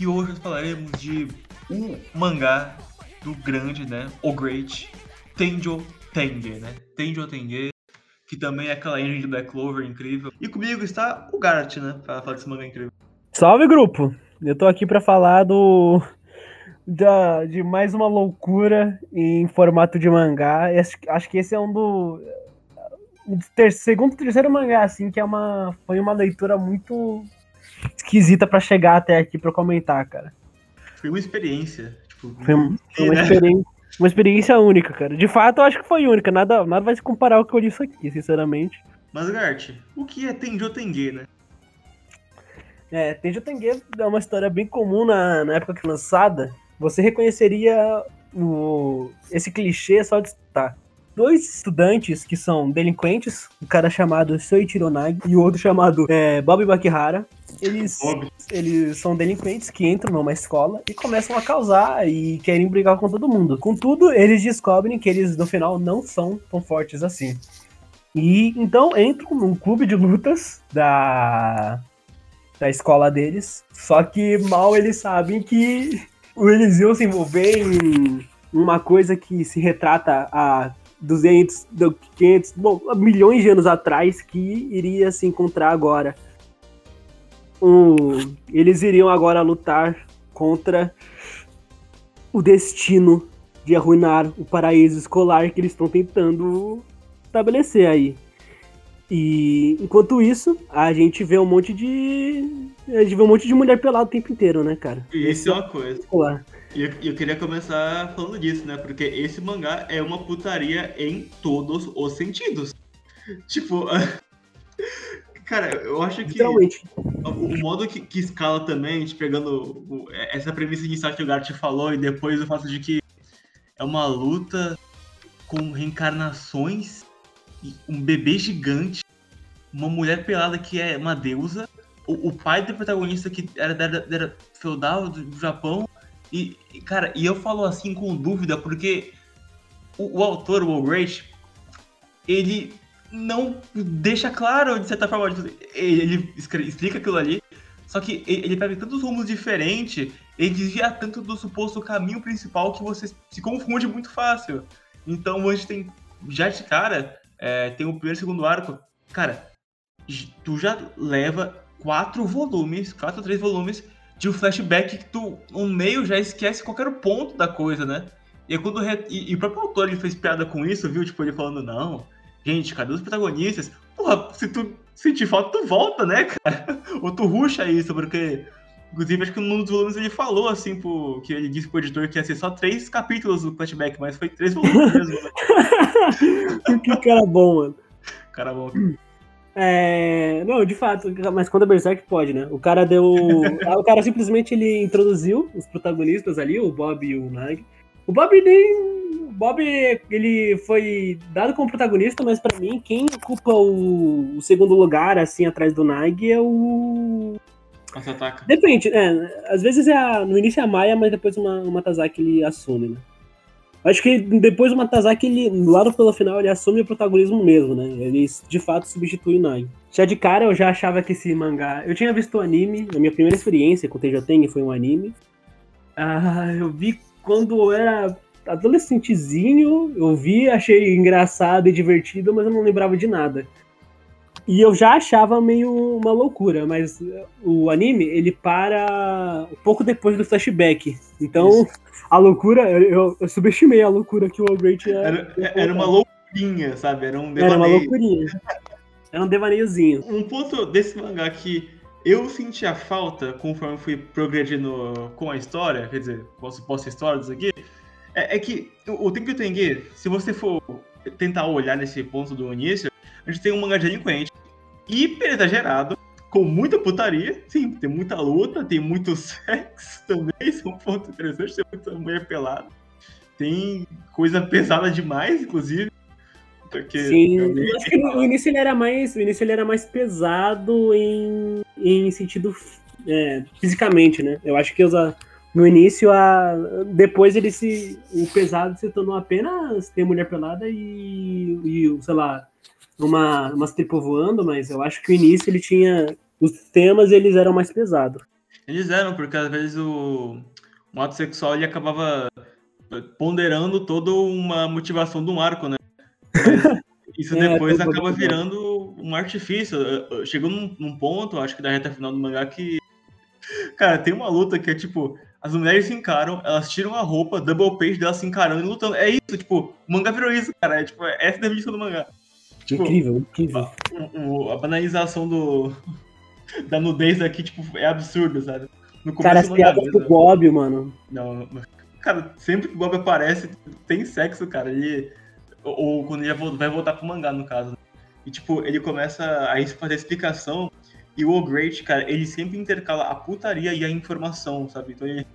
e hoje falaremos de um mangá do grande, né, o Great Tenjo Tenge, né, Tenjo Tenge, que também é aquela engine de Black Clover incrível. E comigo está o Gart, né, para falar desse mangá incrível. Salve grupo! Eu tô aqui para falar do da, de mais uma loucura em formato de mangá. Acho que esse é um do ter, segundo, terceiro mangá, assim, que é uma, foi uma leitura muito esquisita para chegar até aqui para comentar, cara. Foi uma experiência. Tipo, foi, uma, foi uma, experiência, uma experiência única, cara. De fato, eu acho que foi única. Nada, nada vai se comparar ao que eu disse aqui, sinceramente. Mas, Gart, o que é Tenjo Tenge, né? É, Tenjo Tenge é uma história bem comum na, na época que lançada. Você reconheceria o, esse clichê só de estar dois estudantes que são delinquentes, um cara chamado Soichiro Nagi e o outro chamado é, Bob Bakihara. Eles, eles são delinquentes que entram numa escola e começam a causar e querem brigar com todo mundo. Contudo, eles descobrem que eles no final não são tão fortes assim. E então entram num clube de lutas da da escola deles. Só que mal eles sabem que eles iam se envolver em uma coisa que se retrata a 200, 500, bom, milhões de anos atrás que iria se encontrar agora. Um, eles iriam agora lutar contra o destino de arruinar o paraíso escolar que eles estão tentando estabelecer aí. E enquanto isso, a gente vê um monte de. A gente vê um monte de mulher pelada o tempo inteiro, né, cara? Isso é uma coisa. E eu, eu, queria começar falando disso, né? Porque esse mangá é uma putaria em todos os sentidos. Tipo. Cara, eu acho que o, modo que, que, escala também, te pegando o, essa premissa inicial que o Gart falou, e depois o fato de que é uma luta com reencarnações, um bebê gigante, uma mulher pelada que é uma deusa, o, o pai do protagonista que era, era, era feudal do Japão, e, cara, e eu falo assim com dúvida, porque o, o autor, o Great, ele não deixa claro, de certa forma, ele explica aquilo ali, só que ele pega tantos rumos diferentes, ele desvia tanto do suposto caminho principal que você se confunde muito fácil. Então, hoje tem, já de cara, é, tem o primeiro e segundo arco, cara, tu já leva quatro volumes, quatro ou três volumes de um flashback que tu, no meio, já esquece qualquer ponto da coisa, né? E, quando re... e, e, o próprio autor ele fez piada com isso, viu? Tipo, ele falando, não, gente, cadê os protagonistas? Porra, se tu sentir falta, tu volta, né, cara? Ou tu ruxa isso, porque. Inclusive, acho que num dos volumes ele falou, assim, pro, que ele disse pro editor que ia ser só três capítulos do flashback, mas foi três volumes mesmo, né? que cara bom, mano. Cara bom. É, não, de fato, mas quando é Berserk pode, né? O cara deu. o cara simplesmente ele introduziu os protagonistas ali, o Bob e o Nag. O Bob nem. O Bob ele foi dado como protagonista, mas para mim, quem ocupa o, o, segundo lugar, assim, atrás do Nag é o. Masataka. Depende, é. Às vezes é a, no início é a Maia, mas depois uma, o Matazaki ele assume, né? Acho que depois o Matazaki, ele, lá pelo final, ele assume o protagonismo mesmo, né? Ele de fato substitui o Nagi. Já de cara eu já achava que esse mangá. Eu tinha visto o anime, a minha primeira experiência com o Teijoteng foi um anime. Ah, eu vi quando eu era adolescentezinho, eu vi, achei engraçado e divertido, mas eu não lembrava de nada. E eu já achava meio uma loucura, mas o anime, ele para um pouco depois do flashback. Então, Isso. a loucura, eu, eu, subestimei a loucura que o All Great era. Era, era uma loucurinha, sabe? Era um devaneio. Era uma loucurinha. Era um devaneiozinho. Um ponto desse mangá que eu senti a falta conforme fui progredindo com a história, quer dizer, com a suposta história disso aqui, é, é que o Tenki Tengi, se você for tentar olhar nesse ponto do início, a gente tem um mangá delinquente hiper exagerado, com muita putaria. Sim, tem muita luta, tem muito sexo também. Isso é um ponto interessante, tem muita mulher pelada. Tem coisa pesada demais, inclusive. Porque Sim, acho que no início ele era mais, o início ele era mais pesado em, em sentido é, fisicamente, né? Eu acho que os, no início, a, depois ele se, o pesado se tornou apenas ter mulher pelada e, e sei lá, uma, umas tripo voando, mas eu acho que o início ele tinha os temas eles eram mais pesados. Eles eram, porque às vezes o, o ato sexual ele acabava ponderando toda uma motivação de um arco, né? Mas isso é, depois acaba virando um artifício. Chegou num, num, ponto, acho que da reta final do mangá, que. Cara, tem uma luta que é tipo. As mulheres se encaram, elas tiram a roupa, double page delas se encarando e lutando. É isso, tipo, o mangá virou isso, cara. É, tipo, essa é a definição do mangá. Tipo, incrível, incrível. A, a, banalização do, da nudez aqui, tipo, é absurda, sabe? No cara, as piadas do Bob, mano. Não, cara, sempre que o Bob aparece, tem sexo, cara. Ele. Ou, quando ele vai voltar pro mangá, no caso. Né? E, tipo, ele começa a fazer a explicação. E o Great, cara, ele sempre intercala a putaria e a informação, sabe? Então ele.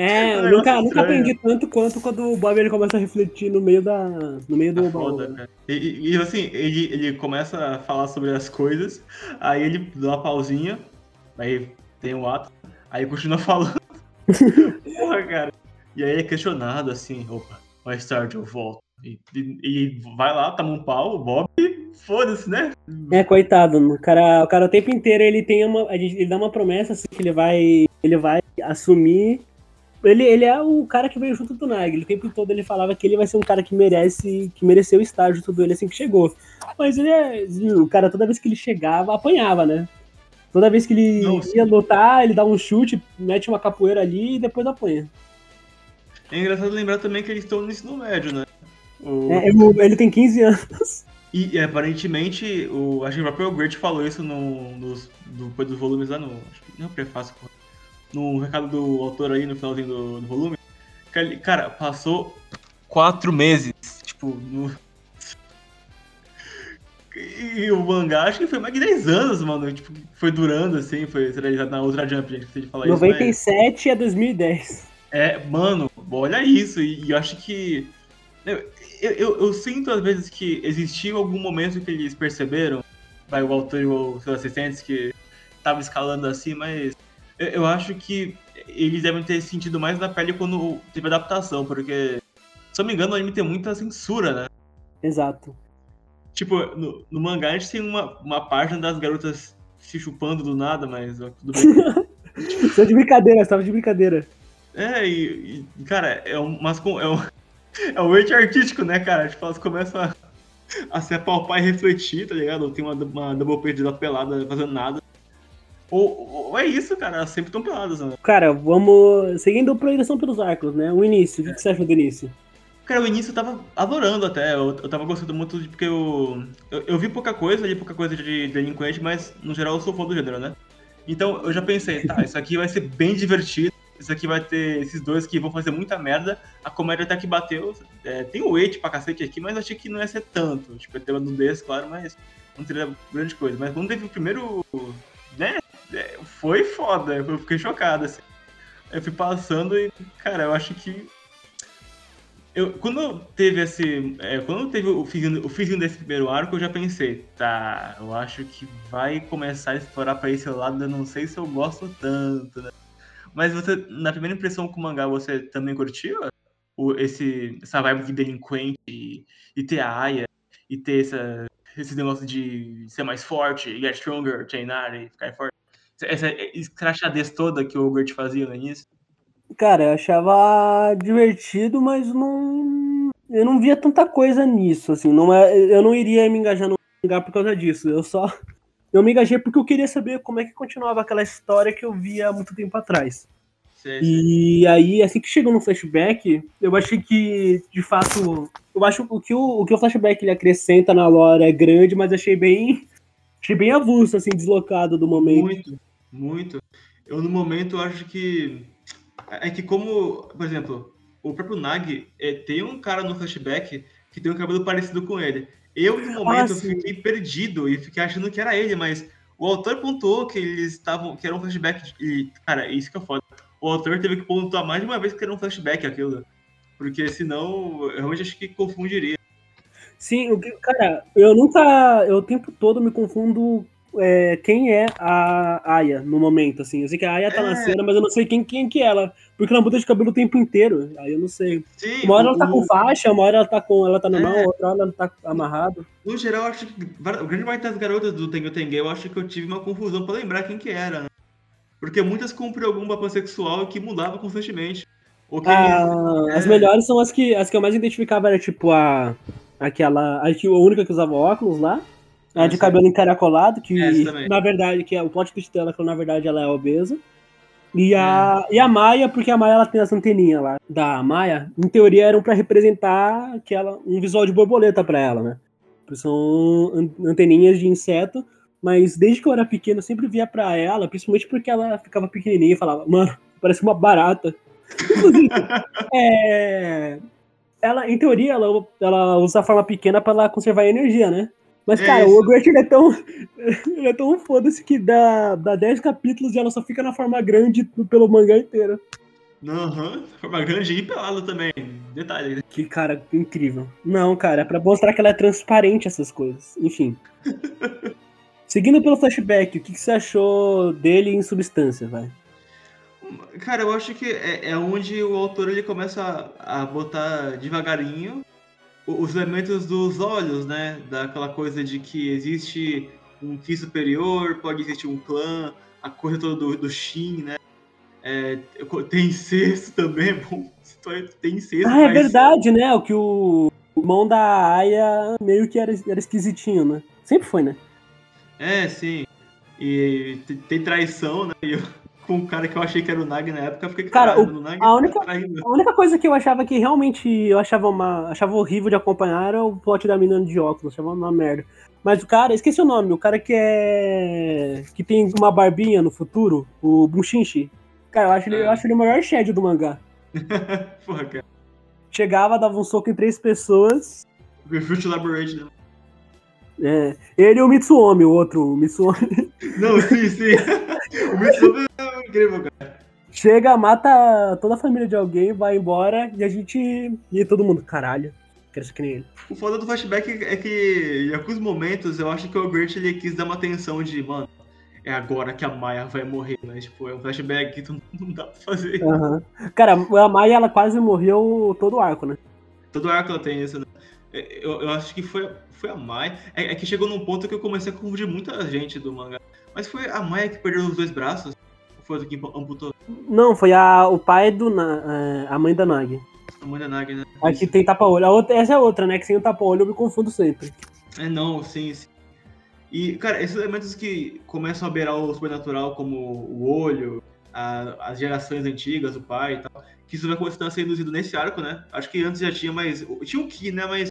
É, eu nunca, nunca aprendi tanto quanto quando o Bob ele começa a refletir no meio da. no meio do. É foda, cara. E, e, assim, ele, ele começa a falar sobre as coisas, aí ele dá uma pausinha, aí tem o um ato, aí continua falando. Porra, cara. E aí é questionado assim, opa, mais tarde eu volto. E, e, e vai lá, toma um pau, o Bob, foda-se, né? É, coitado, o cara, o cara o tempo inteiro ele tem uma. Ele dá uma promessa assim, que ele vai. Ele vai assumir. Ele, ele é o cara que veio junto do Nag. O tempo todo ele falava que ele vai ser um cara que merece. que mereceu o estágio tudo ele assim que chegou. Mas ele é. O cara, toda vez que ele chegava, apanhava, né? Toda vez que ele Não, ia lutar, ele dá um chute, mete uma capoeira ali e depois apanha. É engraçado lembrar também que eles estão no ensino médio, né? O... É, ele tem 15 anos. E aparentemente, o, acho que o próprio Great falou isso no, nos, depois dos volumes lá no. Acho que não é prefácio, no recado do autor aí no finalzinho do, do volume. Cara, passou quatro meses. Tipo, no. E o mangá acho que foi mais de 10 anos, mano. Tipo, foi durando assim, foi realizado na outra Jump, gente, de falar 97 isso, mas... a 2010. É, mano, olha isso. E, e eu acho que. Eu, eu, eu, sinto às vezes que existiu algum momento que eles perceberam, vai, o autor e os seus assistentes, que tava escalando assim, mas eu, acho que eles devem ter sentido mais na pele quando teve adaptação, porque, se eu não me engano, o anime tem muita censura, né? Exato. Tipo, no, no mangá a gente tem uma, uma página das garotas se chupando do nada, mas ó, tudo bem. Você de brincadeira, você tava de brincadeira. É, e, e cara, é um, mas com, é um, é um arte artístico, né, cara? Tipo, elas começam a, a se apalpar e refletir, tá ligado? Tem uma, uma double perdida pelada fazendo nada. Ou, ou, é isso, cara, elas sempre estão peladas, né? Cara, vamos. Seguindo a progressão pelos arcos, né? O início, o que, que você achou do início? Cara, o início eu tava adorando até, eu, eu tava gostando muito de, porque eu, eu, eu vi pouca coisa, li pouca coisa de delinquente, mas no geral eu sou fã do gênero, né? Então eu já pensei, tá, isso aqui vai ser bem divertido, isso aqui vai ter esses dois que vão fazer muita merda. A comédia até que bateu. É, tem o weight pra cacete aqui, mas achei que não ia ser tanto. Tipo, ia ter uma nudez, claro, mas não teria grande coisa. Mas quando teve o primeiro. Foi foda. Eu fiquei chocado, assim. Eu fui passando e, cara, eu acho que. Eu, quando teve esse. É, quando teve o fizinho, o fizinho desse primeiro arco, eu já pensei, tá, eu acho que vai começar a explorar pra esse lado, eu não sei se eu gosto tanto, né? Mas você, na primeira impressão com o mangá, você também curtiu o, esse, essa vibe de delinquente e, e ter a Aya e ter essa, esse negócio de ser mais forte, get stronger, treinar e ficar forte? Essa escrachadez toda que o Gert fazia no início? Cara, eu achava divertido, mas não. Eu não via tanta coisa nisso, assim. Não é, eu não iria me engajar no mangá por causa disso. Eu só eu me engajei porque eu queria saber como é que continuava aquela história que eu via há muito tempo atrás. Sim, sim. E aí, assim que chegou no flashback, eu achei que, de fato, eu acho que o que o, o, que o flashback ele acrescenta na lore é grande, mas achei bem, achei bem avulso, assim, deslocado do momento. Muito, muito. Eu, no momento, acho que é que como, por exemplo, o próprio Nag é, tem um cara no flashback que tem um cabelo parecido com ele. Eu, no momento, ah, fiquei perdido e fiquei achando que era ele, mas o autor pontuou que eles estavam. que era um flashback. E, cara, isso que é foda. O autor teve que pontuar mais de uma vez que era um flashback aquilo. Porque senão, eu realmente acho que confundiria. Sim, cara, eu nunca. Eu o tempo todo me confundo é, quem é a Aya no momento, assim. Eu sei que a Aya tá é. na cena, mas eu não sei quem, quem que é ela. Porque ela muda de cabelo o tempo inteiro. Aí eu não sei. Sim, uma hora ela tá com faixa, uma hora ela tá com. Ela tá normal, é. outra hora ela tá amarrado. No geral, eu acho que. O grande parte das garotas do Tengu Tengue, eu acho que eu tive uma confusão pra lembrar quem que era, né? Porque muitas cumpriam algum papel sexual que mudava constantemente. Ah, é... As melhores são as que, as que eu mais identificava, era tipo a. Aquela. A, a única que usava óculos lá. A de cabelo encaracolado, que na verdade, que é o plot twist dela, que na verdade ela é obesa. E a, é. e a Maia, porque a Maia ela tem as anteninhas lá. Da Maia, em teoria, eram para representar aquela, um visual de borboleta para ela, né? São anteninhas de inseto. Mas desde que eu era pequeno, eu sempre via pra ela, principalmente porque ela ficava pequenininha e falava, mano, parece uma barata. Inclusive, é, ela, em teoria, ela, ela usa a forma pequena para conservar a energia, né? Mas, é cara, isso. o ele é tão. Ele é tão foda-se que dá, dá 10 capítulos e ela só fica na forma grande pelo mangá inteiro. Aham, uhum. forma grande e pelado também. Detalhe. Que cara incrível. Não, cara, é pra mostrar que ela é transparente essas coisas. Enfim. Seguindo pelo flashback, o que, que, você achou dele em substância, vai? Cara, eu acho que é, é onde o autor ele começa a, a botar devagarinho os elementos dos olhos, né? Daquela coisa de que existe um ki superior, pode existir um clã, a coisa toda do, do Shin, né? É, tem incesto também, é bom. Tem incesto. Ah, é verdade, né? O que o irmão da Aya meio que era, era esquisitinho, né? Sempre foi, né? É, sim. E tem traição, né? E eu com um cara que eu achei que era o Nag na época, eu fiquei cara, o, Nag a, única, a única coisa que eu achava que realmente eu achava uma achava horrível de acompanhar era o plot da menina de óculos, achava uma merda. Mas o cara, esqueci o nome, o cara que é que tem uma barbinha no futuro, o Bunshinshi. Cara, eu acho, é. ele, eu acho ele o maior shed do mangá. Porra, cara. Chegava, dava um soco em três pessoas. Laboratory, né? É, ele e o Mitsuomi, o outro, o Mitsuomi. Não, sim, sim. o Mitsuomi é incrível, cara. Chega, mata toda a família de alguém, vai embora e a gente. E todo mundo, caralho, quero ser que nem ele. O foda do flashback é que em alguns momentos eu acho que o Gert ele quis dar uma atenção de, mano, é agora que a Maia vai morrer, né? Tipo, é um flashback que tu não dá pra fazer. Uhum. Cara, a Maia ela quase morreu todo o arco, né? Todo o arco ela tem isso, né? Eu, eu acho que foi foi a Mai. É, é, que chegou num ponto que eu comecei a confundir muita gente do mangá. Mas foi a Mai que perdeu os dois braços? Foi que amputou? Não, foi a, o pai do. É, a mãe da Nag. A mãe da Nag, né? Aqui tem tapa-olho. Essa é outra, né? Que sem o tapa-olho eu me confundo sempre. É, não, sim, sim. E, cara, esses elementos que começam a beirar o sobrenatural, como o olho, a, as gerações antigas, o pai e tal, que isso vai começar a ser induzido nesse arco, né? Acho que antes já tinha, mas. Tinha o Ki, né? Mas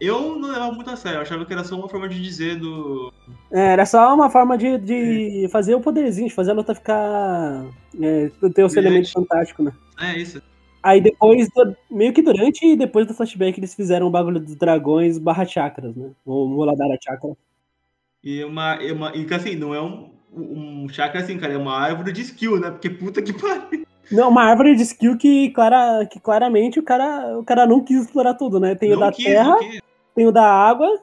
eu não levava muito a sério, eu achava que era só uma forma de dizer do. É, era só uma forma de, de fazer o poderzinho, de fazer a luta ficar. É, ter o seu elemento fantástico, né? É, isso. Aí depois, meio que durante e depois do flashback, eles fizeram o bagulho dos dragões barra chakras, né? O Muladhara Chakra. E uma. E, uma, e assim, não é um, um chakra assim, cara, é uma árvore de skill, né? Porque puta que pariu. Não, uma árvore de skill que, clara, que claramente o cara, o cara não quis explorar tudo, né? Tem não o da quis, terra, tem o da água.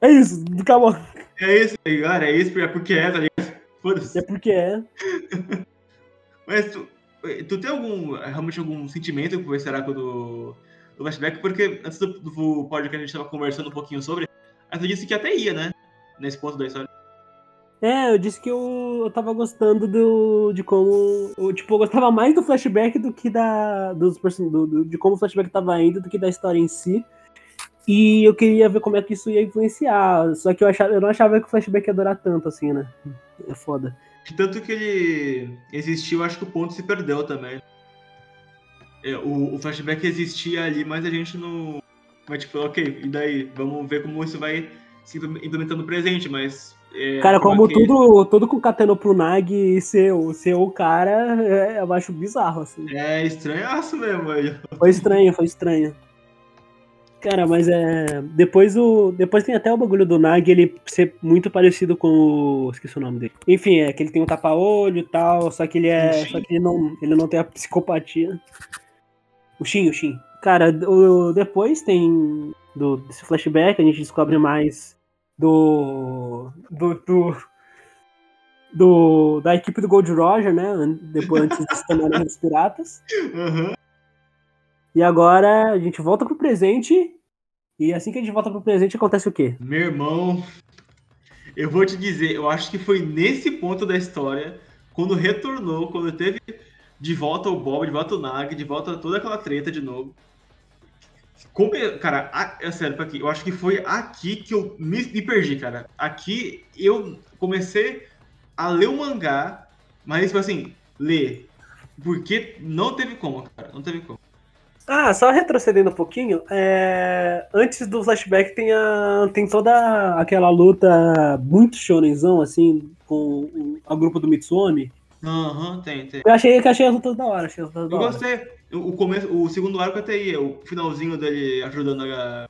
É isso, acabou. É isso, tá ligado? É isso, é porque é, tá ligado? Foda-se. É porque é. Mas tu, tu tem algum, realmente algum sentimento com esse arco do, do flashback? Porque antes do, do podcast a gente tava conversando um pouquinho sobre, mas tu disse que até ia, né? Nesse ponto da história. É, eu disse que eu, eu tava gostando do, de como. Eu, tipo, eu gostava mais do flashback do que da. Dos, do, do, de como o flashback tava indo do que da história em si. E eu queria ver como é que isso ia influenciar. Só que eu, achava, eu não achava que o flashback ia durar tanto, assim, né? É foda. Tanto que ele existiu, acho que o ponto se perdeu também. É, o, o, flashback existia ali, mas a gente não. Mas tipo, ok, e daí? Vamos ver como isso vai se implementando no presente, mas. É, cara, como, que... tudo, tudo com Cateno pro Nag e ser, ser o cara, é, eu acho bizarro, assim. É estranhaço mesmo, velho. Foi estranho, foi estranho. Cara, mas é. Depois o. Depois tem até o bagulho do Nag ele ser muito parecido com o. Esqueci o nome dele. Enfim, é que ele tem um tapa-olho e tal, só que ele é. Só que ele não, ele não tem a psicopatia. O Shin, o Shin. Cara, o, depois tem. Do, desse flashback, a gente descobre mais do, do, do, do, da equipe do Gold Roger, né? Depois antes de se tornarem os piratas. Uhum. E agora a gente volta pro presente. E assim que a gente volta pro presente, acontece o quê? Meu irmão, eu vou te dizer, eu acho que foi nesse ponto da história, quando retornou, quando teve de volta o Bob, de volta o Nag, de volta toda aquela treta de novo. Cara, é sério, aqui, eu acho que foi aqui que eu me, me perdi, cara. Aqui eu comecei a ler o mangá, mas, tipo assim, ler. Porque não teve como, cara. Não teve como. Ah, só retrocedendo um pouquinho, é... antes do flashback tem, a... tem toda aquela luta muito shonenzão, assim, com o grupo do Mitsuomi. Aham, uhum, tem, tem. Eu achei que achei as lutas da hora, achei as lutas da hora. Eu gostei. O, começo, o segundo arco até ia, o finalzinho dele ajudando a.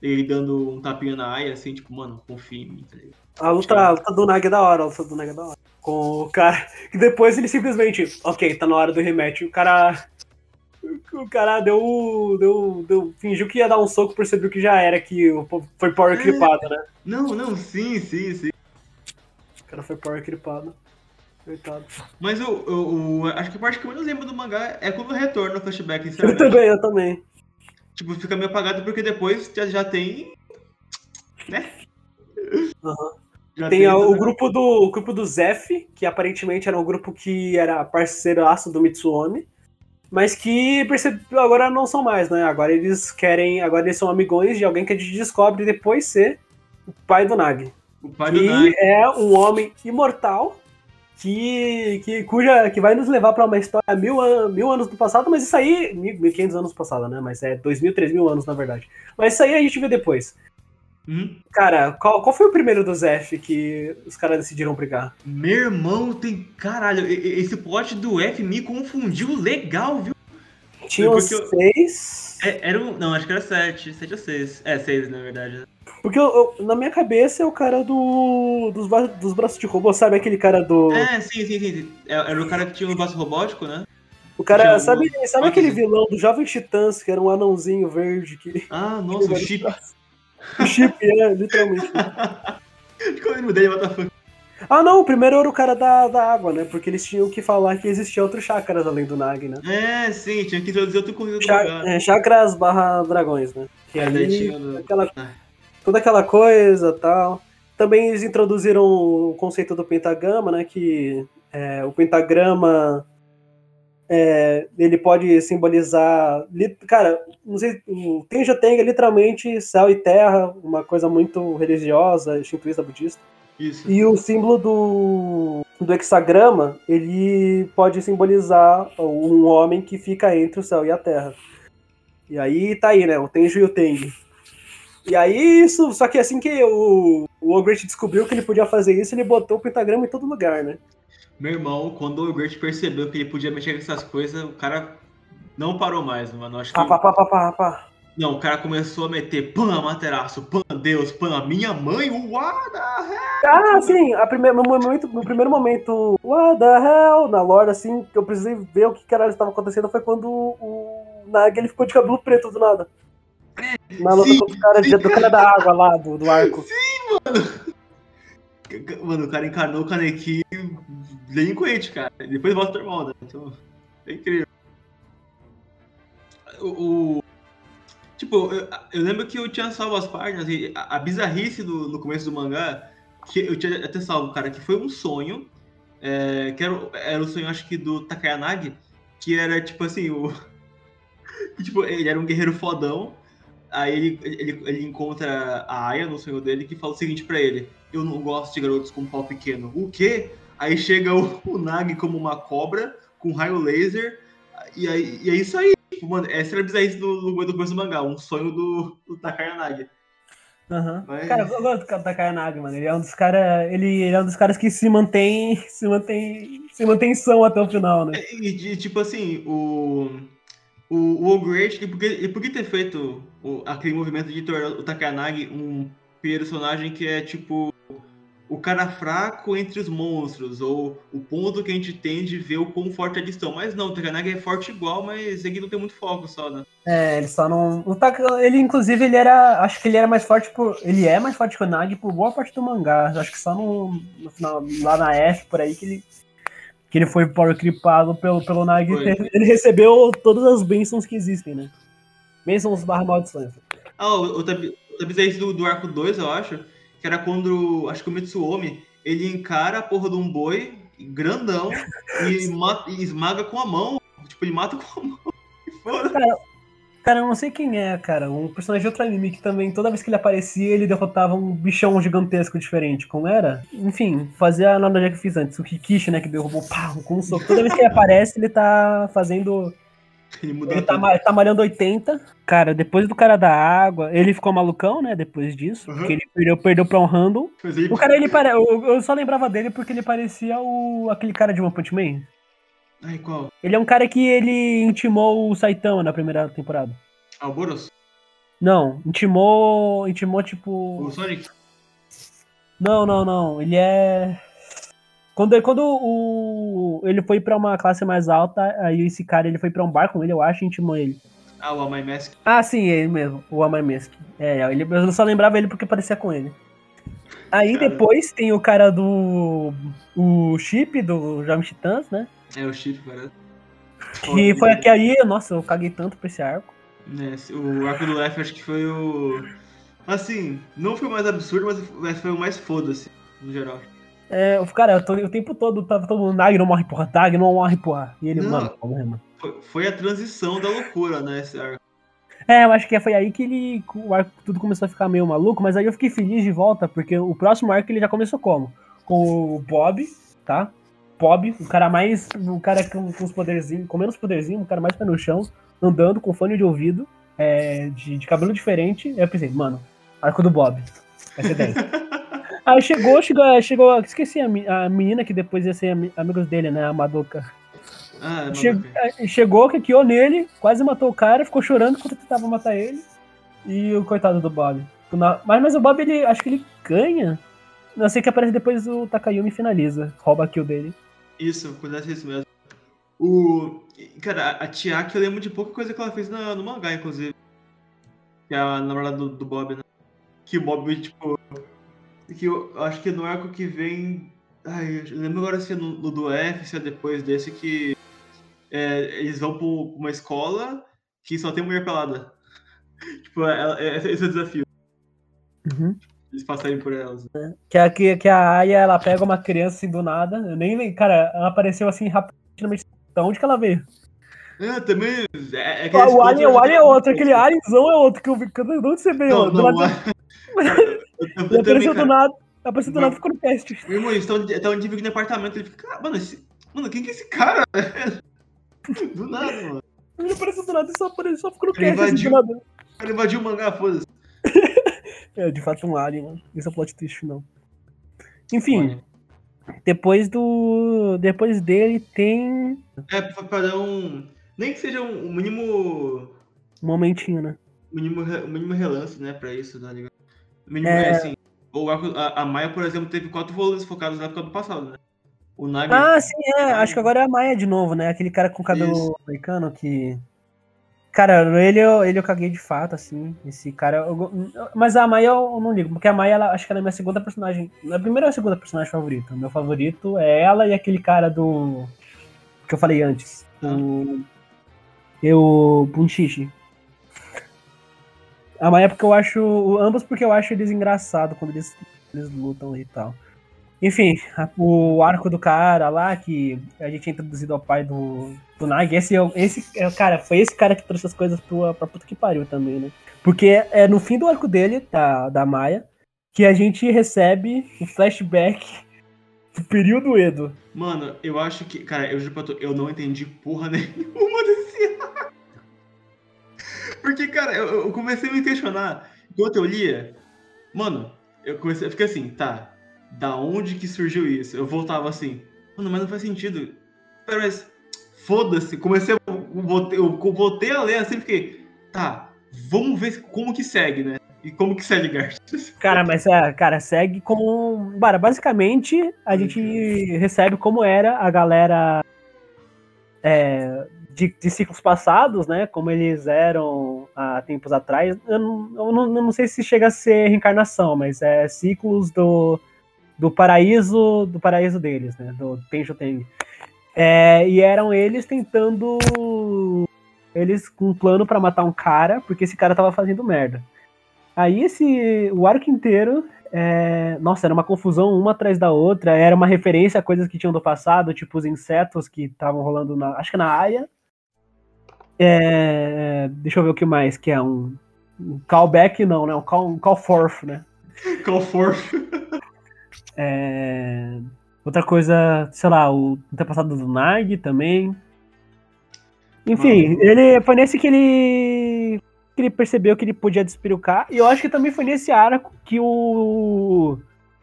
Ele dando um tapinha na Aya, assim, tipo, mano, confia em mim, tá ligado? A luta, a luta do Nag é da hora, a luta do Nag é da hora. Com o cara. Que depois ele simplesmente. Ok, tá na hora do rematch. O cara o cara deu, deu, deu. Fingiu que ia dar um soco, percebeu que já era, que foi power é. né? Não, não, sim, sim, sim. O cara foi power clipado. Coitado. Mas eu, eu, eu, acho que a parte que eu menos lembro do mangá é quando retorna o flashback, Eu também, eu também. Tipo, fica meio apagado porque depois já, já tem. Né? Uhum. Já tem, tem o, grupo do, o grupo do Zef, que aparentemente era um grupo que era parceiraço do Mitsuomi mas que percebeu agora não são mais, né? Agora eles querem, agora eles são amigões de alguém que a gente descobre depois ser o pai do Nag. O pai do Nag. é um homem imortal que, que, cuja, que vai nos levar para uma história mil, an, mil anos do passado, mas isso aí, 1500 anos do passado, né? Mas é 2000, 3000 anos, na verdade. Mas isso aí a gente vê depois. Hum? Cara, qual, qual foi o primeiro do Zef que os caras decidiram brigar? Meu irmão, tem. Caralho, esse plot do F me confundiu legal, viu? Tinha os seis. É, era um. Não, acho que era sete. Sete ou seis. É, seis, na verdade. Porque eu, eu, na minha cabeça é o cara do. Dos, dos braços de robô, sabe aquele cara do. É, sim, sim, sim. É, era o cara que tinha um braço robótico, né? O cara, sabe, sabe aquele vilão do Jovem Titãs, que era um anãozinho verde que. Ah, nossa, o Chip. O chip, é, literalmente. Quando eu mudei, what the fuck. Ah, não, o primeiro era o cara da, da água, né? Porque eles tinham que falar que existia outros chakras além do Nag, né? É, sim, tinha que introduzir outro coisa do lugar. É, chakras barra dragões, né? Que é, ali, aquela, ah. toda aquela coisa tal. Também eles introduziram o conceito do pentagrama, né? Que é, o pentagrama é, ele pode simbolizar. Cara, não sei. O Tenja Tenga é literalmente céu e terra, uma coisa muito religiosa, shintoísta budista. Isso. E o símbolo do, do hexagrama, ele pode simbolizar um homem que fica entre o céu e a terra. E aí tá aí, né? O Tenjo e o Teng. E aí isso, só que assim que o, o Ogret descobriu que ele podia fazer isso, ele botou o pentagrama em todo lugar, né? Meu irmão, quando o Gert percebeu que ele podia mexer com essas coisas, o cara não parou mais, mano. Acho que... Pá, pá, pá, pá, pá. Não, o cara começou a meter pan Amaterasu, pan Deus, pan minha mãe, what the hell? Ah, sim, a primeira, no, momento, no primeiro momento, what the hell, na lore, assim, que eu precisei ver o que caralho estava acontecendo foi quando o Nag ele ficou de cabelo preto do nada. Na luta com o cara, do cara da água lá, do, do arco. Sim, mano. Mano, o cara encarnou o Kaneki delinquente, cara. Depois volta normal, né? Então, é incrível. O, o tipo, eu, eu, lembro que eu tinha salvo as páginas e a, a bizarrice do, no começo do mangá, que eu tinha até salvo, cara, que foi um sonho, é, que era, era o sonho, acho que, do Takayanagi, que era, tipo assim, o... tipo, ele era um guerreiro fodão, aí ele, ele, ele encontra a Aya no sonho dele, que fala o seguinte para ele, eu não gosto de garotos com pau pequeno. O quê? Aí chega o, o Nag como uma cobra, com raio laser, e, aí, e é isso aí. Tipo, mano, essa era a bizarrice do, do, do começo do mangá, um sonho do, do Takaya Nag. Uhum. Mas... Cara, eu gosto do Takaya Nag, mano. Ele é um dos caras. Ele, ele, é um dos caras que se mantém. Se mantém. Se mantém são até o final, né? E, e tipo assim, o. O, o Ogretti, ele, podia ter feito o, aquele movimento de tornar o Takanagi um personagem que é tipo o cara fraco entre os monstros, ou o ponto que a gente tem de ver o quão forte eles estão. Mas não, o Takanagi é forte igual, mas ele não tem muito foco só, né? É, ele só não. O Taka, ele, inclusive, ele era. Acho que ele era mais forte por. Ele é mais forte que o Nagi por boa parte do mangá. Acho que só no, no final, lá na F, por aí, que ele. Que ele foi power creepado pelo, pelo Nagi. Ele recebeu todas as bênçãos que existem, né? Bênçãos barra maldições. Ah, o, o, o do, do arco 2, eu acho que era quando, acho que o Mitsuomi, ele encara a porra de um boi grandão e, mata, e esmaga com a mão. Tipo, ele mata com a mão. Cara, cara, eu não sei quem é, cara. Um personagem de outro anime que também, toda vez que ele aparecia, ele derrotava um bichão gigantesco diferente. Como era? Enfim, fazia a analogia que eu fiz antes. O Kikishi, né, que derrubou pá, com um soco. Toda vez que ele aparece, ele tá fazendo ele, ele tá, tá malhando 80. Cara, depois do cara da água, ele ficou malucão, né? Depois disso. Uhum. Porque ele perdeu, perdeu pra um random. Ele... O cara, ele pare... eu, eu só lembrava dele porque ele parecia o... aquele cara de One Punch Man. Ai, qual? Ele é um cara que ele intimou o Saitama na primeira temporada. Ah, o Boros? Não, intimou. Intimou tipo. O Sonic? Não, não, não. Ele é. Quando, quando o, ele foi pra uma classe mais alta, aí esse cara ele foi pra um bar com ele, eu acho, e intimou ele. Ah, o Amai. Ah, sim, ele mesmo, o Amai. É, ele, eu só lembrava ele porque parecia com ele. Aí cara. depois tem o cara do. O Chip do Jovem Titãs, né? É, o Chip, parece. Que foi aqui aí, nossa, eu caguei tanto pra esse arco. É, o arco do F acho que foi o. Assim, não foi o mais absurdo, mas foi o mais foda-se, no geral. É, cara, eu tô, o tempo todo tava todo mundo, Nag não morre, porra, Nag não morre, porra. E ele, não, mano, mano. Foi, foi, a transição da loucura, né, esse arco. É, eu acho que foi aí que ele, o arco tudo começou a ficar meio maluco, mas aí eu fiquei feliz de volta, porque o próximo arco ele já começou como? Com o Bob, tá? Bob, o cara mais, o cara com, com os poderzinhos, com menos poderzinho, o cara mais pé no chão, andando com fone de ouvido, é, de, de cabelo diferente. Aí eu pensei, mano, arco do Bob. Vai ser 10. Aí chegou, chegou, chegou esqueci a, a menina que depois ia ser amigos dele, né, a Madoka. Ah, é é, chegou, quequiou nele, quase matou o cara, ficou chorando quando tentava matar ele. E o coitado do Bob. Mas, mas o Bob, ele, acho que ele ganha. Não sei que aparece depois o Takayumi finaliza, rouba a kill dele. Isso, acontece isso mesmo. O. Cara, a Tiaki eu lembro de pouca coisa que ela fez no, no mangá, inclusive. Que é a namorada do, do Bob, né? Que o Bob, tipo, que eu acho que no arco que vem. Ai, eu lembro agora se é no, no do F, se é depois desse que é, eles vão pra uma escola que só tem mulher pelada. tipo, é, é, esse é o desafio. Uhum. Eles passarem por elas. É. Que, a, que, que a Aya, ela pega uma criança assim do nada. Eu nem Cara, ela apareceu assim rapidamente. Da onde que ela veio? É, também. É, é o Alien, o Alien é outro, aquele Alienzão é outro que eu vi. De onde você veio? Não, não, Ele apareceu do nada. Apareceu do nada ficou no cast. Meu irmão, eles estão dividindo apartamento. Ele fica, mano, esse, mano, quem que é esse cara? do nada, mano. Ele apareceu do nada e só, apareceu, só ficou no cast. Invadiu, assim, ele invadiu o mangá, foda-se. é, de fato, um alien, mano. Esse é o plot twist final. Enfim. Depois do. Depois dele tem. É, pra dar um. Nem que seja um, mínimo. Um momentinho, né? Mínimo, mínimo relance, né, pra isso, tá ligado? Mínimo, é... assim, o a, a Maia, por exemplo, teve quatro volumes focados na época do passado, né? O Nagi... Ah, sim, é. Acho que agora é a Maia de novo, né? Aquele cara com cabelo Isso. americano que. Cara, ele eu, ele eu caguei de fato, assim. Esse cara. Eu... mas a Maia eu não ligo, porque a Maia, ela, acho que ela é minha segunda personagem. A primeira ou a segunda personagem favorita? Meu favorito é ela e aquele cara do. que eu falei antes. Ah. O. Eu. Punchichi. A Maia porque eu acho. Ambos porque eu acho eles engraçados quando eles, eles lutam e tal. Enfim, o arco do cara lá, que a gente tinha introduzido ao pai do, do Nag, esse, esse cara, foi esse cara que trouxe as coisas pra, pra puta que pariu também, né? Porque é no fim do arco dele, da, da Maia, que a gente recebe o flashback do período Edo. Mano, eu acho que. Cara, eu juro pra tu, eu não entendi porra nenhuma desse. Porque, cara, eu, eu, comecei a me questionar. Enquanto eu lia, mano, eu comecei a ficar assim, tá. Da onde que surgiu isso? Eu voltava assim, mano, mas não faz sentido. Pera, mas foda-se. Comecei a. Eu voltei, eu voltei a ler assim, fiquei, tá, vamos ver como que segue, né? E como que segue, Gart? Cara, mas é, cara, segue com. Bara, basicamente, a gente recebe como era a galera é, de, de, ciclos passados, né? Como eles eram há tempos atrás. Eu não, eu não, eu não sei se chega a ser reencarnação, mas é ciclos do, do paraíso do paraíso deles, né? Do Tenjo Teng. É, e eram eles tentando. Eles com um plano para matar um cara, porque esse cara tava fazendo merda. Aí esse. O arco inteiro. É, nossa, era uma confusão uma atrás da outra. Era uma referência a coisas que tinham do passado, tipo os insetos que estavam rolando na. Acho que na área. É, deixa eu ver o que mais, que é um. Um callback, não, né? Um call, um call forth, né? Call forth. É, outra coisa, sei lá, o antepassado do Nag também. Enfim, ele foi nesse que ele que ele percebeu que ele podia despirucar. E eu acho que também foi nesse arco que o,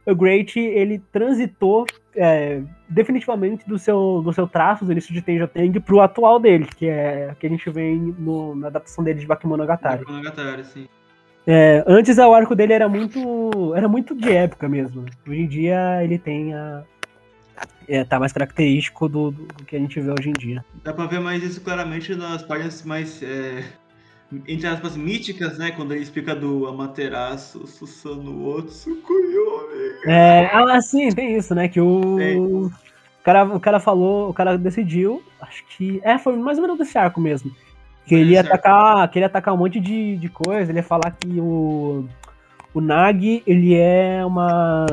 o Great ele transitou é, definitivamente do seu, do seu traço, do início de Tenjo Teng, pro atual dele, que é que a gente vê no, na adaptação dele de Bakemonogatari. Bakemonogatari, sim. É, antes o arco dele era muito era muito de época mesmo. Hoje em dia ele tem a é, tá mais característico do, do, que a gente vê hoje em dia. Dá pra ver mais isso claramente nas páginas mais é, entre aspas, míticas, né? Quando ele explica do Amaterasu, Susanoo, Tsukuyomi. É, ah, sim, tem isso, né? Que o, o, cara, o cara falou, o cara decidiu, acho que. É, foi mais ou menos desse arco mesmo. Que ele ia atacar, que ele ia atacar um monte de, de coisa, ele ia falar que o, o Nag, ele é uma.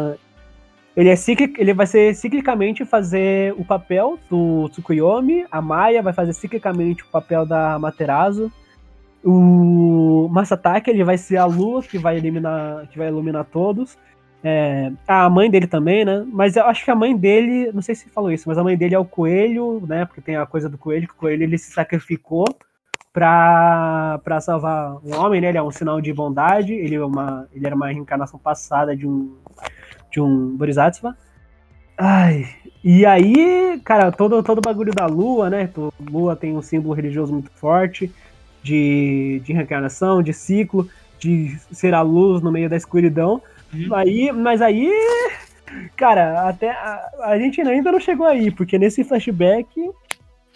Ele, é ciclic, ele vai ser ciclicamente fazer o papel do Tsukuyomi, a Maya vai fazer ciclicamente o papel da Amaterasu. O Masatake ele vai ser a lua que vai eliminar, que vai iluminar todos. É, a mãe dele também, né? Mas eu acho que a mãe dele, não sei se falou isso, mas a mãe dele é o coelho, né? Porque tem a coisa do coelho, que o coelho ele se sacrificou pra, pra salvar um homem, né? Ele é um sinal de bondade, ele, é uma, ele era uma reencarnação passada de um, de um Bodhisattva. Ai, e aí, cara, todo, todo o bagulho da lua, né? Lua tem um símbolo religioso muito forte de, de reencarnação, de ciclo, de ser a luz no meio da escuridão. Uhum. Aí, mas aí, cara, até a, a, gente ainda não chegou aí, porque nesse flashback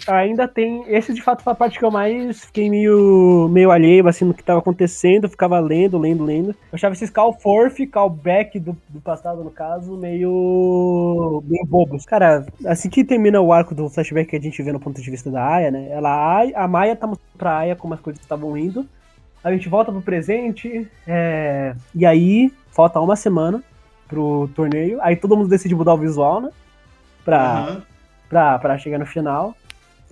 ainda tem. Esse de fato foi a parte que eu mais fiquei meio, meio alheio assim, no que estava acontecendo, eu ficava lendo, lendo, lendo. Eu achava esses call forth, call back do, do passado, no caso, meio. meio bobos. Cara, assim que termina o arco do flashback que a gente vê no ponto de vista da Aya, né? Ela, a Maia tá mostrando pra Aya como as coisas estavam indo. A gente volta pro presente, é... e aí falta uma semana pro torneio. Aí todo mundo decide mudar o visual, né? Pra, uhum. pra, pra chegar no final.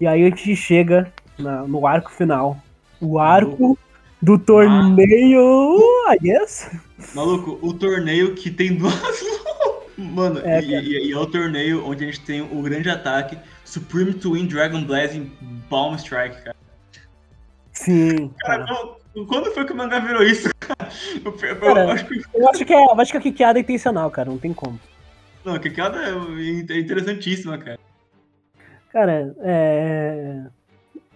E aí a gente chega na, no arco final. O arco do torneio. Ah. I guess. Maluco, o torneio que tem duas. Mano, é, e, e, e, é o torneio onde a gente tem o grande ataque Supreme Twin Dragon Blazing Palm Strike, cara. Sim. Cara, cara. quando foi que o mangá virou isso, cara? Eu, eu, cara, eu acho que... eu acho que é, acho que a Kikiada é intencional, cara, não tem como. Não, a Kikiada é, é interessantíssima, cara. Cara, é.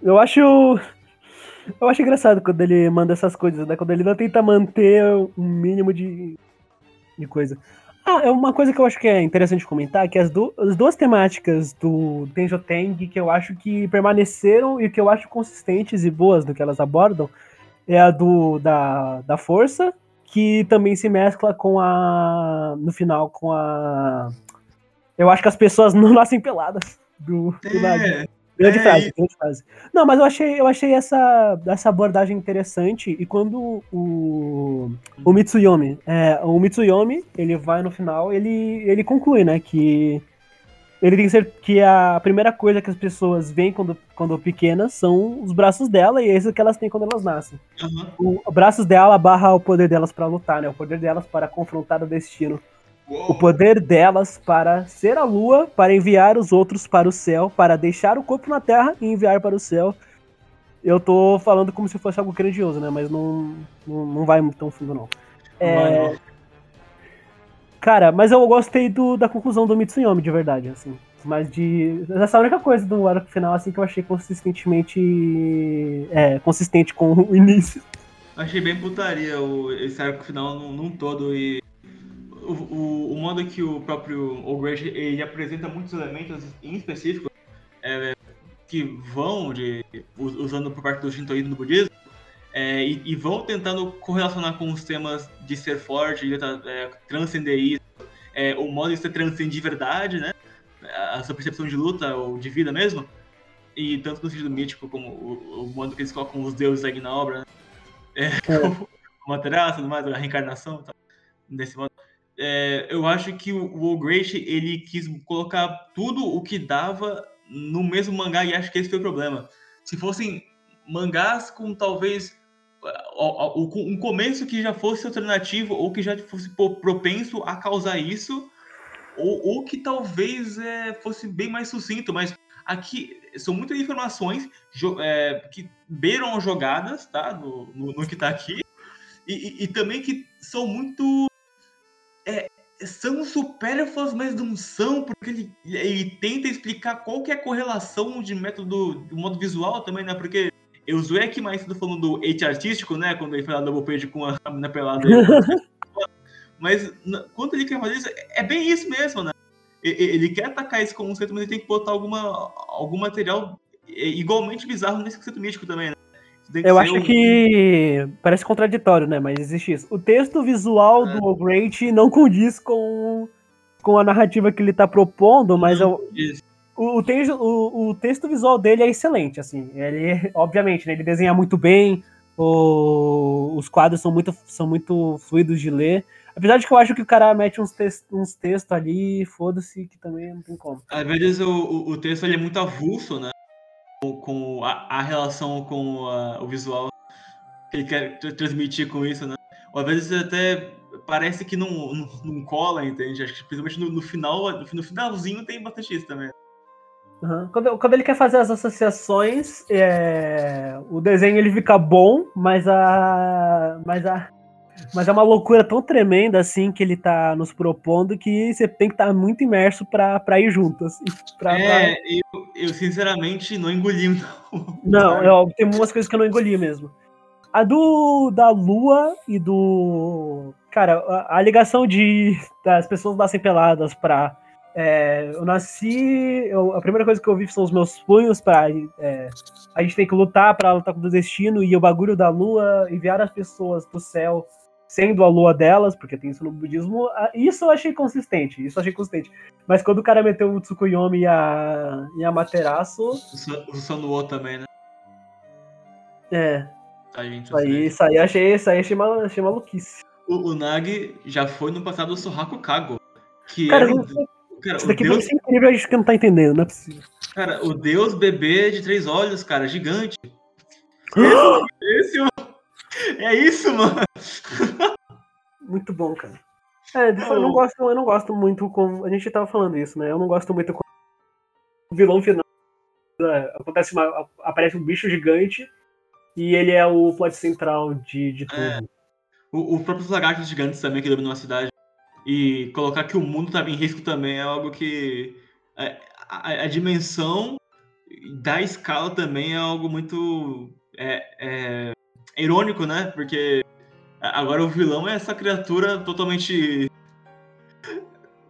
Eu acho. Eu acho engraçado quando ele manda essas coisas, né? Quando ele não tenta manter um mínimo de, de coisa. Ah, é uma coisa que eu acho que é interessante comentar, que as, as duas temáticas do Tenjo Teng que eu acho que permaneceram e que eu acho consistentes e boas do que elas abordam é a do da, da força, que também se mescla com a no final com a eu acho que as pessoas não nascem peladas do, do é, Grande é, frase, grande frase. Não, mas eu achei, eu achei essa, essa abordagem interessante. E quando o, o Mitsuyomi, é, o Mitsuyomi, ele vai no final, ele, ele conclui, né, que ele tem que ser que a primeira coisa que as pessoas veem quando, quando pequenas são os braços dela e esses que elas têm quando elas nascem. Uhum. O, braços dela barra o poder delas para lutar, né? O poder delas para confrontar o destino. Uou. O poder delas para ser a lua, para enviar os outros para o céu, para deixar o corpo na terra e enviar para o céu. Eu tô falando como se fosse algo grandioso, né? Mas não, não, não vai tão fundo, não. É... Cara, mas eu gostei do, da conclusão do Mitsuyomi, de verdade, assim. Mas de. Essa é a única coisa do arco final, assim, que eu achei consistentemente. É, consistente com o início. Achei bem putaria o, esse arco final num, num todo e o, o, o, modo que o próprio Ogresh ele apresenta muitos elementos em específico é, que vão de usando por parte do Shintoísmo do budismo é, e, e, vão tentando correlacionar com os temas de ser forte, de é, transcender isso, é, o modo de ser transcende de verdade, né? A sua percepção de luta ou de vida mesmo, e tanto no sentido mítico como o, o modo que eles colocam os deuses aqui na obra, né? É, é. o material, tudo mais, a reencarnação, tá? desse modo. É, eu acho que o, Great ele quis colocar tudo o que dava no mesmo mangá e acho que esse foi o problema. Se fossem mangás com talvez um começo que já fosse alternativo ou que já fosse propenso a causar isso, ou, ou que talvez é, fosse bem mais sucinto, mas aqui são muitas informações é, que beiram jogadas, tá? No, no, no que tá aqui, e, e, e, também que são muito. São supérfluas, mas não são, porque ele, ele tenta explicar qual que é a correlação de método, do modo visual também, né? Porque eu zoei aqui mais cedo falando do hate artístico, né? Quando ele lá double page com a mina pelada. mas quando ele quer fazer isso, é bem isso mesmo, né? Ele quer atacar esse conceito, mas ele tem que botar alguma, algum material é, igualmente bizarro nesse conceito místico também, né? Eu acho um... que parece contraditório, né? Mas existe isso. O texto visual é. do Great não condiz com, com a narrativa que ele tá propondo, mas não, eu, o, o, o, texto visual dele é excelente, assim. Ele, obviamente, né, ele desenha muito bem, o, os quadros são muito, são muito fluidos de ler. Apesar de que eu acho que o cara mete uns, text, uns textos ali, foda-se, que também não tem como. Às vezes o, o texto ele é muito avulso, né? Com, a, a, relação com a, o visual que ele quer transmitir com isso, né? Ou às vezes até parece que não, não, não cola, entende? Acho que principalmente no, no final, no finalzinho tem bastante isso também. Uhum. Quando, quando, ele quer fazer as associações, é, o desenho ele fica bom, mas a, mas a, mas é uma loucura tão tremenda assim que ele tá nos propondo que você tem que estar tá muito imerso pra, pra ir junto. Assim, pra, é, pra... Eu, eu sinceramente não engoli, não. Não, eu, tem umas coisas que eu não engoli mesmo. A do da Lua e do. Cara, a, a ligação de das pessoas nascem peladas pra é, eu nasci. Eu, a primeira coisa que eu vi são os meus punhos para é, a gente tem que lutar para lutar contra o destino e o bagulho da lua, enviar as pessoas pro céu sendo a lua delas, porque tem isso no budismo. Isso eu achei consistente, isso eu achei consistente. Mas quando o cara meteu o Tsukuyomi e a, e a Materaço. O Sanuo também, né? É. Tá, gente, isso, aí, isso aí achei, isso aí achei, mal, achei maluquice. O, o Nagi já foi no passado do Sorraku Kago. Que cara, era... Cara, Isso daqui Deus... ser incrível, a gente que não tá entendendo, não é possível. Cara, o Deus bebê de três olhos, cara, gigante. Esse, esse, é isso, mano. Muito bom, cara. É, eu não gosto, eu não gosto muito com. A gente tava falando isso, né? Eu não gosto muito com o vilão final. É, acontece uma, aparece um bicho gigante e ele é o plot central de, de tudo. É. O, o próprio lagartos gigantes também que dominam a cidade e colocar que o mundo estava em risco também é algo que a, a, a, dimensão da escala também é algo muito é, é, irônico, né? Porque agora o vilão é essa criatura totalmente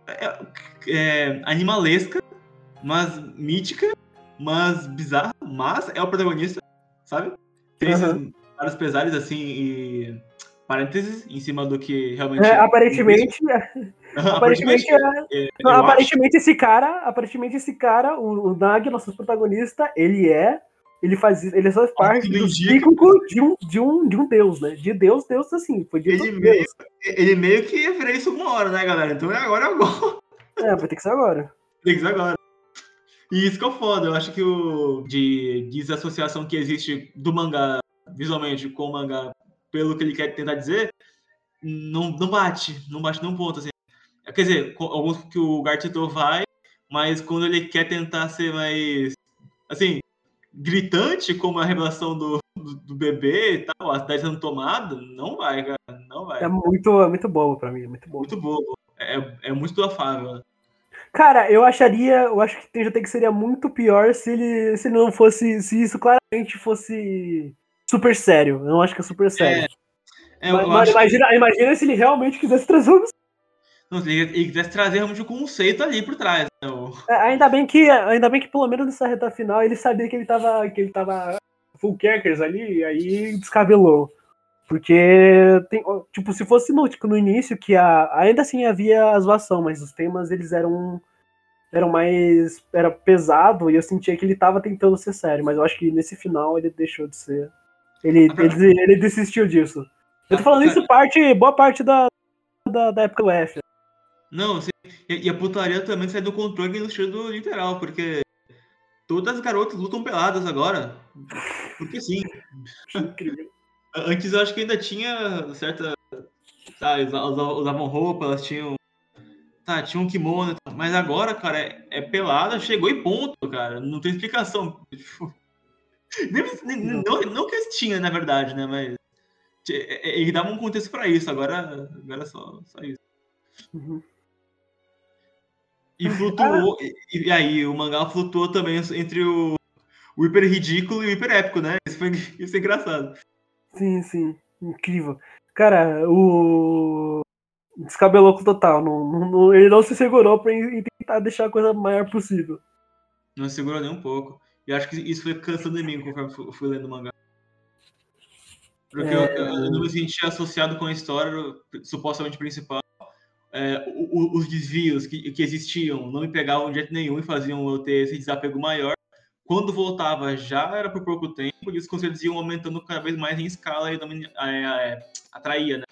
é, é, animalesca, mas mítica, mas bizarra, mas é o protagonista, sabe? Tem uhum. vários pesares assim e parênteses em cima do que realmente. É, aparentemente. aparentemente, é, é, não, aparentemente esse cara, aparentemente esse cara, o, o Nag, nosso protagonista, ele é, ele faz, ele faz parte do ciclo de um, de um, de um deus, né? De Deus, Deus assim, foi ele meio, ele meio que ia virar isso uma hora, né, galera? Então é agora agora. É, vai ter que ser agora. Tem que ser agora. E isso que é foda, eu acho que o de desassociação que existe do mangá visualmente com o mangá pelo que ele quer tentar dizer, não, não bate, não bate nenhum ponto, assim. Quer dizer, alguns que o Gartito vai, mas quando ele quer tentar ser mais, assim, gritante, como a revelação do, do, do bebê e tal, a cidade sendo tomada, não vai, cara, não vai. É muito, é muito bobo pra mim, é muito bobo. Muito bobo, é, é muito afável, né? Cara, eu acharia, eu acho que já tem que seria muito pior se ele, se ele não fosse, se isso claramente fosse super sério. Eu não acho que é super sério. É, é, mas, mas imagina, que... imagina se ele realmente quisesse um não, ele quisesse trazer realmente o conceito ali por trás. Né? É, ainda, bem que, ainda bem que pelo menos nessa reta final ele sabia que ele tava, que ele tava full characters ali, e aí descabelou. Porque, tem, tipo, se fosse no, tipo, no início, que a, ainda assim havia a zoação, mas os temas eles eram eram mais. Era pesado e eu sentia que ele tava tentando ser sério, mas eu acho que nesse final ele deixou de ser. Ele, ele, ele desistiu disso. Eu tô falando isso parte, boa parte da, da, da época do F. Não, e a putaria também sai do controle no estilo literal, porque todas as garotas lutam peladas agora. Porque sim. Antes eu acho que ainda tinha certa. Sabe, usavam roupa, elas tinham. Tá, tinha um kimono, mas agora, cara, é, é pelada, chegou e ponto, cara. Não tem explicação. Tipo, nem, nem, não, não que eles tinham, na verdade, né? Mas é, é, ele dava um contexto pra isso, agora, agora é só, só isso. Uhum. E flutuou. Ah. E, e, aí, o mangá flutuou também entre o, o hiper ridículo e o hiper épico, né? Isso foi isso é engraçado. Sim, sim. Incrível. Cara, o. Descabelou com total. Não, não, ele não se segurou pra tentar deixar a coisa maior possível. Não se segurou nem um pouco. E acho que isso foi cansando de mim conforme eu fui lendo o mangá. Porque é... eu, eu não me sentia associado com a história supostamente principal é, os desvios que, que existiam não me pegavam de jeito nenhum e faziam eu ter esse desapego maior. Quando voltava, já era por pouco tempo, e os concertos iam aumentando cada vez mais em escala e não é, atraía, né?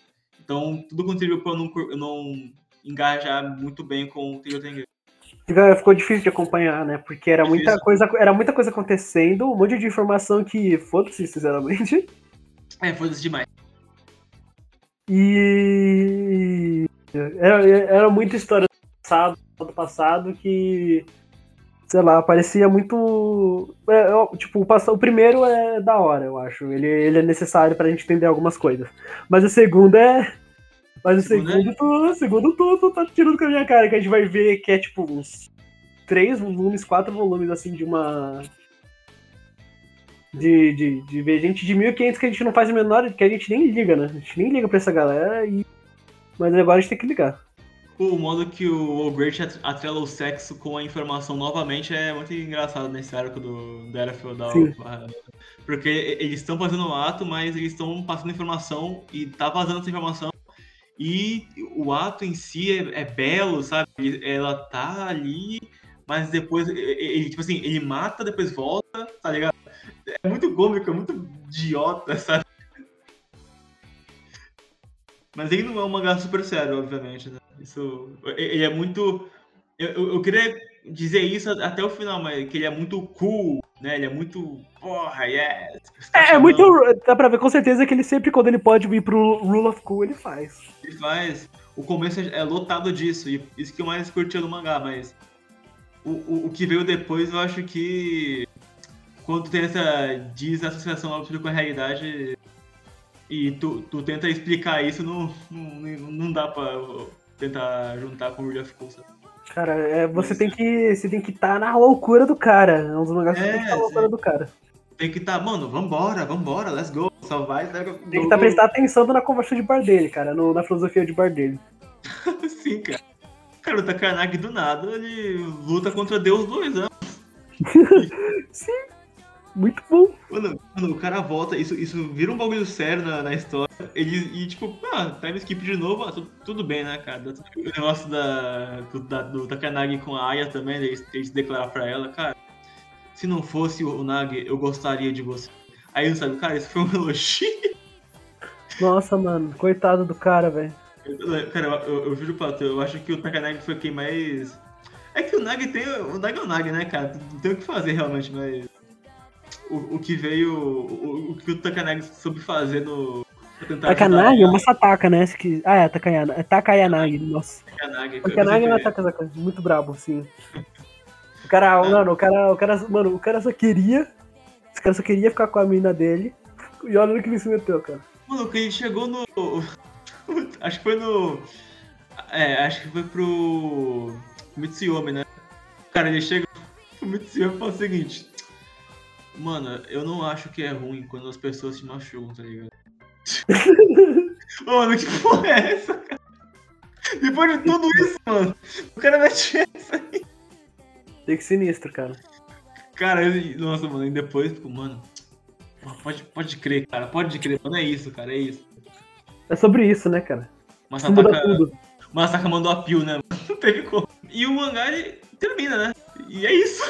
Então, tudo contribuiu para eu não, eu não engajar muito bem com o Tengen. Ficou difícil de acompanhar, né? Porque era muita, coisa, era muita coisa acontecendo, um monte de informação que foda-se, sinceramente. É, foda-se demais. E era, era muita história do passado, do passado que, sei lá, parecia muito. É, tipo, o, o primeiro é da hora, eu acho. Ele, ele é necessário pra gente entender algumas coisas. Mas o segundo é. Mas o segundo, é... tu, o segundo tu, tu tá tirando com a minha cara, que a gente vai ver que é tipo uns três volumes, quatro volumes assim de uma. De, de, de ver gente de 1500 que a gente não faz o menor, que a gente nem liga, né? A gente nem liga pra essa galera e mas agora a gente tem que ligar. O modo que o Ogretti atrela o sexo com a informação novamente é muito engraçado nesse arco do, do Era Feudal. Sim. Porque eles estão fazendo o ato, mas eles estão passando informação e tá vazando essa informação. E o ato em si é, é belo, sabe? Ela tá ali, mas depois ele, tipo assim, ele mata, depois volta, tá ligado? É muito cômico, é muito idiota, sabe? Mas ele não é um mangá super sério, obviamente, né? Isso, ele é muito... Eu, eu queria dizer isso até o final, mas que ele é muito cool, né? Ele é muito... Porra, yes! É, é muito... Dá pra ver com certeza que ele sempre, quando ele pode vir pro Rule of Cool, ele faz. Ele faz. O começo é lotado disso, e isso que eu mais curtia no mangá, mas... O, o, o que veio depois, eu acho que... Quando tem essa desassociação absoluta com a realidade, e tu, tu tenta explicar isso, não, não, não dá pra tentar juntar com o Real of Cara, é, você, tem que, você tem que estar tá na loucura do cara. É um dos lugares que é, tem que estar tá na loucura do cara. Tem que estar, tá, mano, vambora, vambora, let's go. Só vai. Né, tem que estar tá prestando atenção na conversa de bar dele, cara, no, na filosofia de bar dele. Sim, cara. Cara, o Takanagi do nada, ele luta contra Deus dois anos. Sim. Muito bom. Mano, o cara volta, isso, isso vira um bagulho sério na, na história. Ele, e tipo, ah, time skip de novo, ah, tudo, tudo bem, né, cara? O negócio da, do, da, do Takanagi com a Aya também, ele, ele se declarar pra ela, cara, se não fosse o Nagi, eu gostaria de você. Aí, sabe, cara, isso foi um elogio. Nossa, mano, coitado do cara, velho. Cara, eu, eu, eu, juro pra tu, eu acho que o Takanagi foi quem mais. É que o Nagi tem. O Nagi é o Nagi, né, cara? Não tem o que fazer realmente, mas o, o que veio. O, o que o Takanagi soube fazer no. Takanagi é uma Sataka, né? Que... Ah, é, Takayana... é Takayanagi, nossa. Takanagi, Takanagi é uma Takazaka, muito brabo, sim. O cara, ah. mano, o cara, o cara, mano, o cara só queria. Esse cara só queria ficar com a mina dele. E olha no que ele se meteu, cara. Mano, que ele chegou no. acho que foi no. É, acho que foi pro. Mitsuyomi, né? Cara, ele chega pro Mitsuyomi e fala o seguinte: Mano, eu não acho que é ruim quando as pessoas se machucam, tá ligado? mano, que porra é essa, cara? Depois de tudo isso, mano, o cara mete essa aí. Tem que sinistro, cara. Cara, eu, nossa, mano, e depois, tipo, mano, pode, pode crer, cara, pode crer, mano, é isso, cara, é isso. É sobre isso, né, cara? Mas Masataka, tudo. Masataka mandou a pio, né? Não teve como. E o mangá, ele termina, né? E é isso.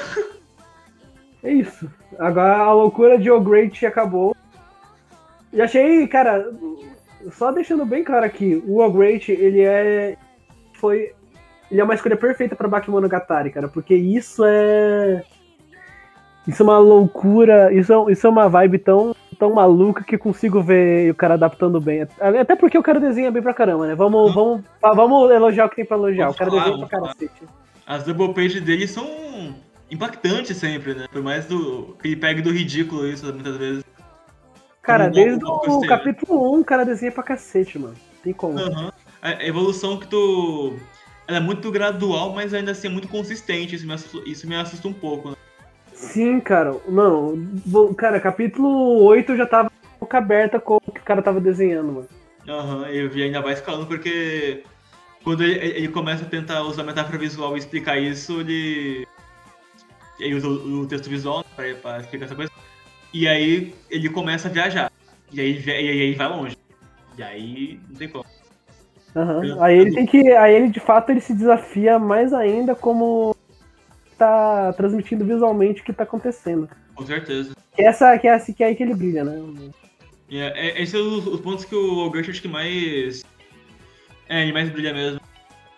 É isso. Agora a loucura de O Great acabou. E achei, cara, só deixando bem claro aqui, o O Great, ele é. Foi. Ele é uma escolha perfeita pra Bakemonogatari, cara, porque isso é. Isso é uma loucura, isso é, isso é uma vibe tão, tão maluca que consigo ver o cara adaptando bem. Até porque o cara desenha bem pra caramba, né? Vamos, vamos, vamos elogiar o que tem pra elogiar. o cara desenha pra cacete. As double pages dele são impactantes sempre, né? Por mais do, que ele pegue do ridículo isso muitas vezes. Cara, desde o capítulo 1 o cara desenha pra cacete, mano. Tem como. Uhum. A evolução que tu. Ela é muito gradual, mas ainda assim é muito consistente. Isso me assusta, isso me assusta um pouco, né? Sim, cara. Não, cara, capítulo 8 já tava boca aberta com o que o cara tava desenhando, mano. Aham, uhum, e ainda vai escalando porque quando ele, ele, começa a tentar usar metáfora visual e explicar isso, ele. Ele usa o, o texto visual pra, pra explicar essa coisa. E aí ele começa a viajar. E aí, e aí vai longe. E aí não tem como. Uhum. Aí ele tem que. Aí ele de fato ele se desafia mais ainda como tá transmitindo visualmente o que tá acontecendo. Com certeza. Que, essa, que é assim que é aí que ele brilha, né? Yeah, é, esses são os, os, pontos que o Gersh acho que mais. É, ele mais brilha mesmo.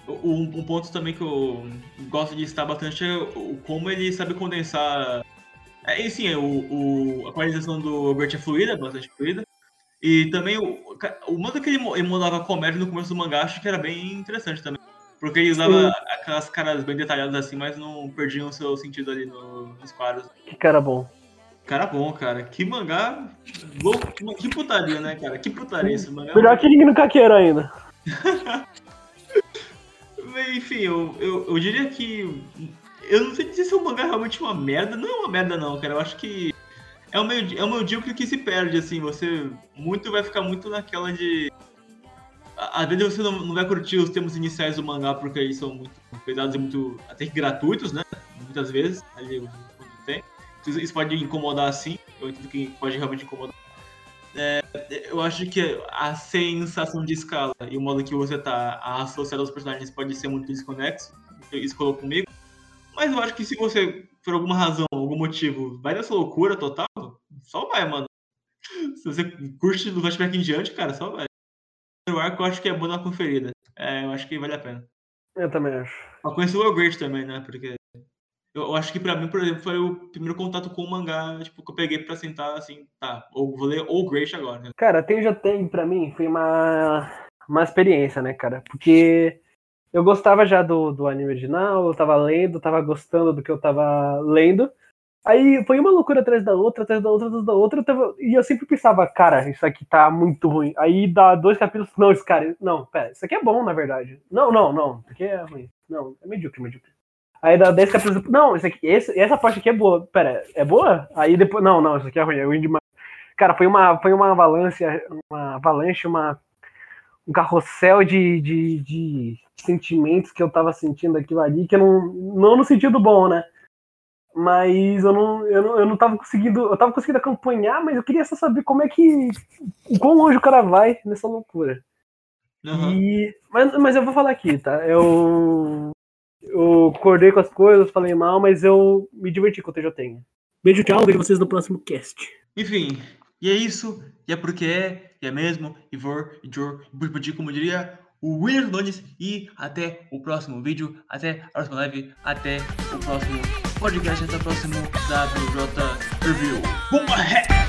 Um, um, ponto também que eu gosto de estar bastante é o, como ele sabe condensar. É, e sim, o, o, a qualização do Gert é fluida, bastante fluida. E também o, o modo que ele, mudava comédia no começo do mangá acho que era bem interessante também. Porque ele usava Sim. aquelas caras bem detalhadas assim, mas não perdiam o seu sentido ali no, nos quadros. Que cara bom. Cara bom, cara. Que mangá. Louco. Que putaria, né, cara? Que putaria esse mangá. Melhor que Ring no Kakeiro ainda. Enfim, eu, eu, eu diria que. Eu não sei dizer se o mangá é realmente uma merda. Não é uma merda, não, cara. Eu acho que. É o meu, é o meu que, se perde, assim. Você muito vai ficar muito naquela de às vezes você não, não vai curtir os termos iniciais do mangá porque eles são muito pesados e muito até que gratuitos, né? Muitas vezes, ali tem. Isso pode incomodar sim, eu entendo que pode realmente incomodar. É, eu acho que a sensação de escala e o modo que você tá associado aos personagens pode ser muito desconexo, isso colocou comigo. Mas eu acho que se você, por alguma razão, algum motivo, vai nessa loucura total, só vai, mano. Se você curte do flashback em diante, cara, só vai o arco eu acho que é bom na conferida. É, eu acho que vale a pena. Eu também acho. Eu conheço o Great também, né? Porque eu, acho que pra mim, por exemplo, foi o primeiro contato com o mangá, tipo, que eu peguei pra sentar assim, tá, ou vou ler o Great agora. Né? Cara, já tem, pra mim, foi uma, uma experiência, né, cara? Porque eu gostava já do, do anime original, eu tava lendo, tava gostando do que eu tava lendo. Aí foi uma loucura atrás da outra, atrás da outra, atrás da outra. Tava... E eu sempre pensava, cara, isso aqui tá muito ruim. Aí dá dois capítulos, não, esse cara, não, pera, isso aqui é bom, na verdade. Não, não, não, aqui é ruim. Não, é medíocre, medíocre. Aí dá 10 capítulos, não, isso aqui, esse, essa parte aqui é boa. Pera, é boa? Aí depois, não, não, isso aqui é ruim, é ruim demais. Cara, foi uma, foi uma avalanche, uma avalanche, uma, um carrossel de, de, de sentimentos que eu tava sentindo aquilo ali, que eu não, não no sentido bom, né? mas eu não, eu não, eu não tava conseguindo, eu tava conseguindo acompanhar, mas eu queria só saber como é que, quão longe o cara vai nessa loucura. Uhum. E, mas, mas eu vou falar aqui, tá? Eu, eu acordei com as coisas, falei mal, mas eu me diverti com o TJ Beijo, tchau, vejo vocês no próximo cast. Enfim, e é isso, e é porque é, e é mesmo, e vor, e jor, e como diria o William Nunes, e até o próximo vídeo, até a próxima live, até o próximo podcast, até o próximo WJ Review. Bomba Ré!